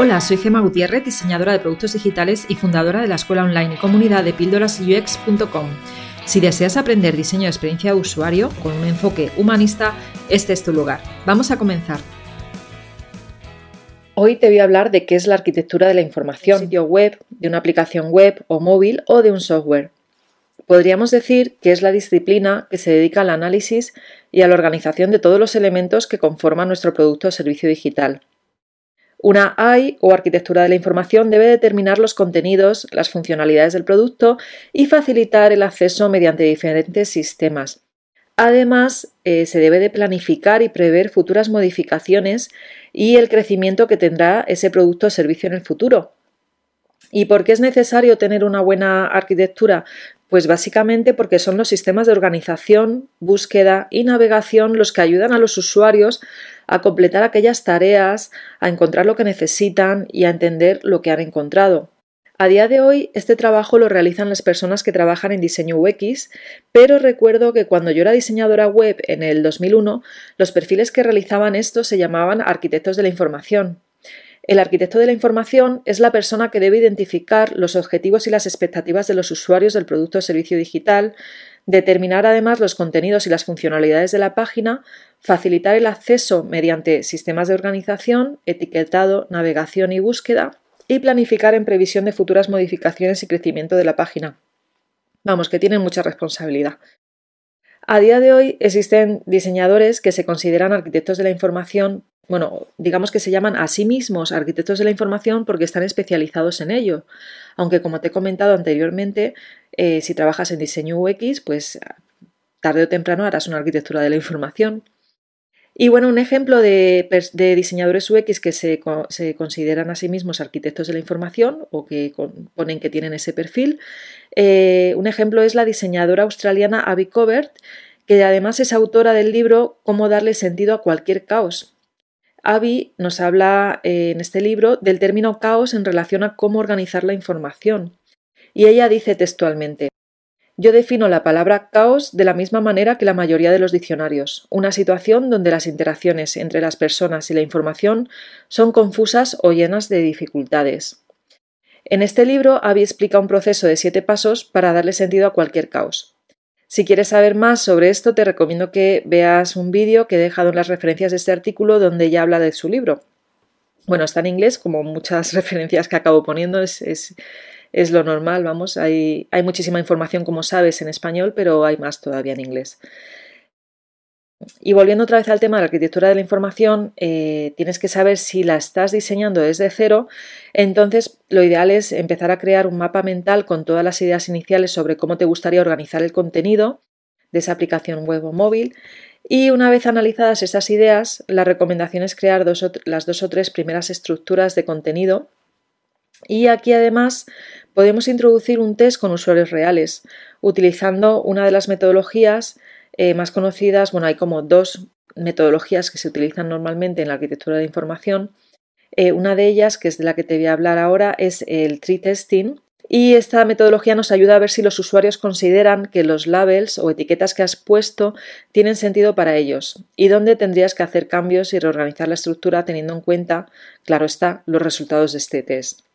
Hola, soy Gema Gutiérrez, diseñadora de productos digitales y fundadora de la escuela online y comunidad de píldorasux.com. Si deseas aprender diseño de experiencia de usuario con un enfoque humanista, este es tu lugar. Vamos a comenzar. Hoy te voy a hablar de qué es la arquitectura de la información, de un sitio web, de una aplicación web o móvil o de un software. Podríamos decir que es la disciplina que se dedica al análisis y a la organización de todos los elementos que conforman nuestro producto o servicio digital. Una AI o arquitectura de la información debe determinar los contenidos, las funcionalidades del producto y facilitar el acceso mediante diferentes sistemas. Además, eh, se debe de planificar y prever futuras modificaciones y el crecimiento que tendrá ese producto o servicio en el futuro. ¿Y por qué es necesario tener una buena arquitectura? Pues básicamente porque son los sistemas de organización, búsqueda y navegación los que ayudan a los usuarios a completar aquellas tareas, a encontrar lo que necesitan y a entender lo que han encontrado. A día de hoy, este trabajo lo realizan las personas que trabajan en diseño UX, pero recuerdo que cuando yo era diseñadora web en el 2001, los perfiles que realizaban esto se llamaban arquitectos de la información. El arquitecto de la información es la persona que debe identificar los objetivos y las expectativas de los usuarios del producto o servicio digital, determinar además los contenidos y las funcionalidades de la página, facilitar el acceso mediante sistemas de organización, etiquetado, navegación y búsqueda, y planificar en previsión de futuras modificaciones y crecimiento de la página. Vamos, que tienen mucha responsabilidad. A día de hoy existen diseñadores que se consideran arquitectos de la información bueno, digamos que se llaman a sí mismos arquitectos de la información porque están especializados en ello. Aunque como te he comentado anteriormente, eh, si trabajas en diseño UX, pues tarde o temprano harás una arquitectura de la información. Y bueno, un ejemplo de, diseñadores UX que se, consideran a sí mismos arquitectos de la información o que ponen que tienen ese perfil, eh, un ejemplo es la diseñadora australiana Abby Covert, que además es autora del libro Cómo darle sentido a cualquier caos, Abby nos habla eh, en este libro del término caos en relación a cómo organizar la información. Y ella dice textualmente, yo defino la palabra caos de la misma manera que la mayoría de los diccionarios, una situación donde las interacciones entre las personas y la información son confusas o llenas de dificultades. En este libro, Abby explica un proceso de siete pasos para darle sentido a cualquier caos. Si quieres saber más sobre esto, te recomiendo que veas un vídeo que he dejado en las referencias de este artículo donde ella habla de su libro. Bueno, está en inglés, como muchas referencias que acabo poniendo, es, lo normal, vamos. Hay, hay muchísima información, como sabes, en español, pero hay más todavía en inglés. Y volviendo otra vez al tema de la arquitectura de la información, eh, tienes que saber si la estás diseñando desde cero, entonces lo ideal es empezar a crear un mapa mental con todas las ideas iniciales sobre cómo te gustaría organizar el contenido de esa aplicación web o móvil. Y una vez analizadas esas ideas, la recomendación es crear las dos o tres primeras estructuras de contenido. Y aquí además podemos introducir un test con usuarios reales, utilizando una de las metodologías eh, más conocidas, bueno, hay como dos metodologías que se utilizan normalmente en la arquitectura de información. Eh, una de ellas, que es de la que te voy a hablar ahora, es el tree testing. Y esta metodología nos ayuda a ver si los usuarios consideran que los labels o etiquetas que has puesto tienen sentido para ellos y dónde tendrías que hacer cambios y reorganizar la estructura teniendo en cuenta, claro está, los resultados de este test.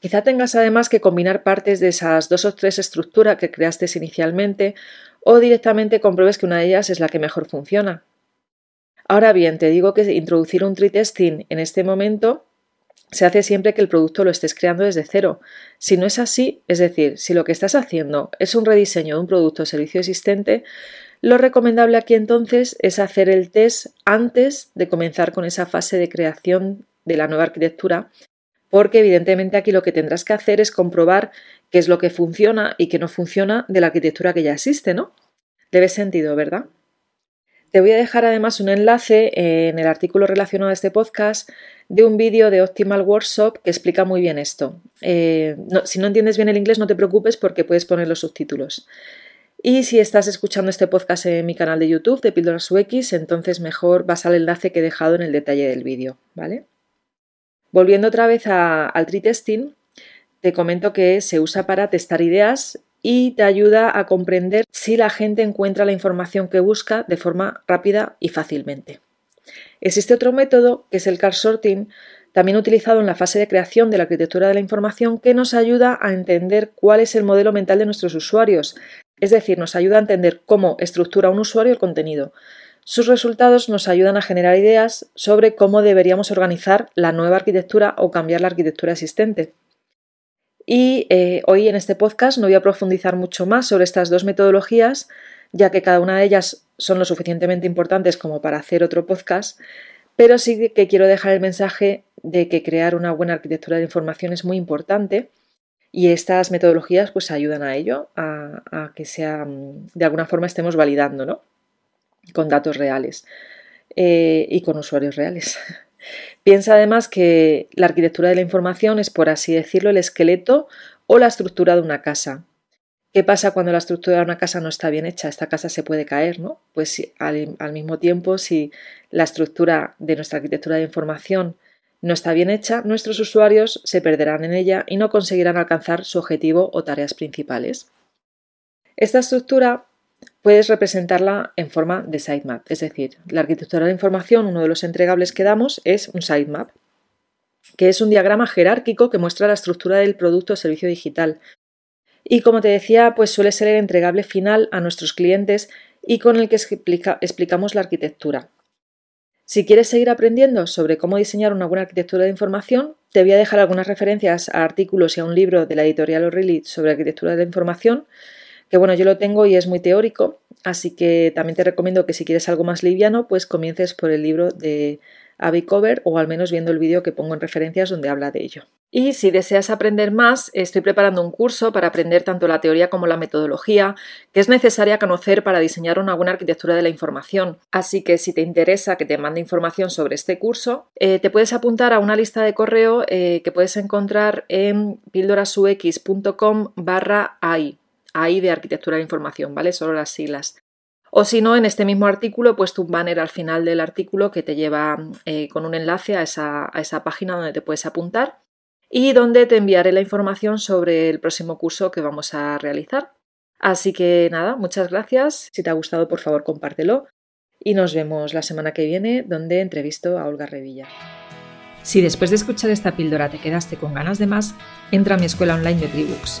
Quizá tengas además que combinar partes de esas dos o tres estructuras que creaste inicialmente o directamente compruebes que una de ellas es la que mejor funciona. Ahora bien, te digo que introducir un tree testing en este momento se hace siempre que el producto lo estés creando desde cero. Si no es así, es decir, si lo que estás haciendo es un rediseño de un producto o servicio existente, lo recomendable aquí entonces es hacer el test antes de comenzar con esa fase de creación de la nueva arquitectura, porque evidentemente aquí lo que tendrás que hacer es comprobar qué es lo que funciona y qué no funciona de la arquitectura que ya existe, ¿no? Debe sentido, ¿verdad? Te voy a dejar además un enlace en el artículo relacionado a este podcast de un vídeo de Optimal Workshop que explica muy bien esto. Eh, si no entiendes bien el inglés, no te preocupes porque puedes poner los subtítulos. Y si estás escuchando este podcast en mi canal de YouTube de Píldoras UX, entonces mejor vas al enlace que he dejado en el detalle del vídeo, ¿vale? Volviendo otra vez al tree testing, te comento que se usa para testar ideas y te ayuda a comprender si la gente encuentra la información que busca de forma rápida y fácilmente. Existe otro método que es el card sorting, también utilizado en la fase de creación de la arquitectura de la información que nos ayuda a entender cuál es el modelo mental de nuestros usuarios, es decir, nos ayuda a entender cómo estructura un usuario el contenido. Sus resultados nos ayudan a generar ideas sobre cómo deberíamos organizar la nueva arquitectura o cambiar la arquitectura existente. Y eh, hoy en este podcast no voy a profundizar mucho más sobre estas dos metodologías, ya que cada una de ellas son lo suficientemente importantes como para hacer otro podcast, pero sí que quiero dejar el mensaje de que crear una buena arquitectura de información es muy importante y estas metodologías pues ayudan a ello, a, que sea, de alguna forma estemos validando, ¿no? Con datos reales eh, y con usuarios reales. Piensa además que la arquitectura de la información es, por así decirlo, el esqueleto o la estructura de una casa. ¿Qué pasa cuando la estructura de una casa no está bien hecha? Esta casa se puede caer, ¿no? Pues al, al mismo tiempo, si la estructura de nuestra arquitectura de información no está bien hecha, nuestros usuarios se perderán en ella y no conseguirán alcanzar su objetivo o tareas principales. Esta estructura puedes representarla en forma de sitemap, es decir, la arquitectura de la información, uno de los entregables que damos es un sitemap, que es un diagrama jerárquico que muestra la estructura del producto o servicio digital. Y como te decía, pues suele ser el entregable final a nuestros clientes y con el que explicamos la arquitectura. Si quieres seguir aprendiendo sobre cómo diseñar una buena arquitectura de información, te voy a dejar algunas referencias a artículos y a un libro de la editorial O'Reilly sobre arquitectura de información, que bueno, yo lo tengo y es muy teórico, así que también te recomiendo que si quieres algo más liviano, pues comiences por el libro de Abby Cover o al menos viendo el vídeo que pongo en referencias donde habla de ello. Y si deseas aprender más, estoy preparando un curso para aprender tanto la teoría como la metodología que es necesaria conocer para diseñar una buena arquitectura de la información. Así que si te interesa que te mande información sobre este curso, eh, te puedes apuntar a una lista de correo eh, que puedes encontrar en píldorasux.com barra AI, AI de arquitectura de información, ¿vale? Solo las siglas. O si no, en este mismo artículo he puesto un banner al final del artículo que te lleva eh, con un enlace a esa, a esa página donde te puedes apuntar y donde te enviaré la información sobre el próximo curso que vamos a realizar. Así que nada, muchas gracias. Si te ha gustado, por favor, compártelo. Y nos vemos la semana que viene, donde entrevisto a Olga Revilla. Si después de escuchar esta píldora te quedaste con ganas de más, entra a mi escuela online de Tribooks,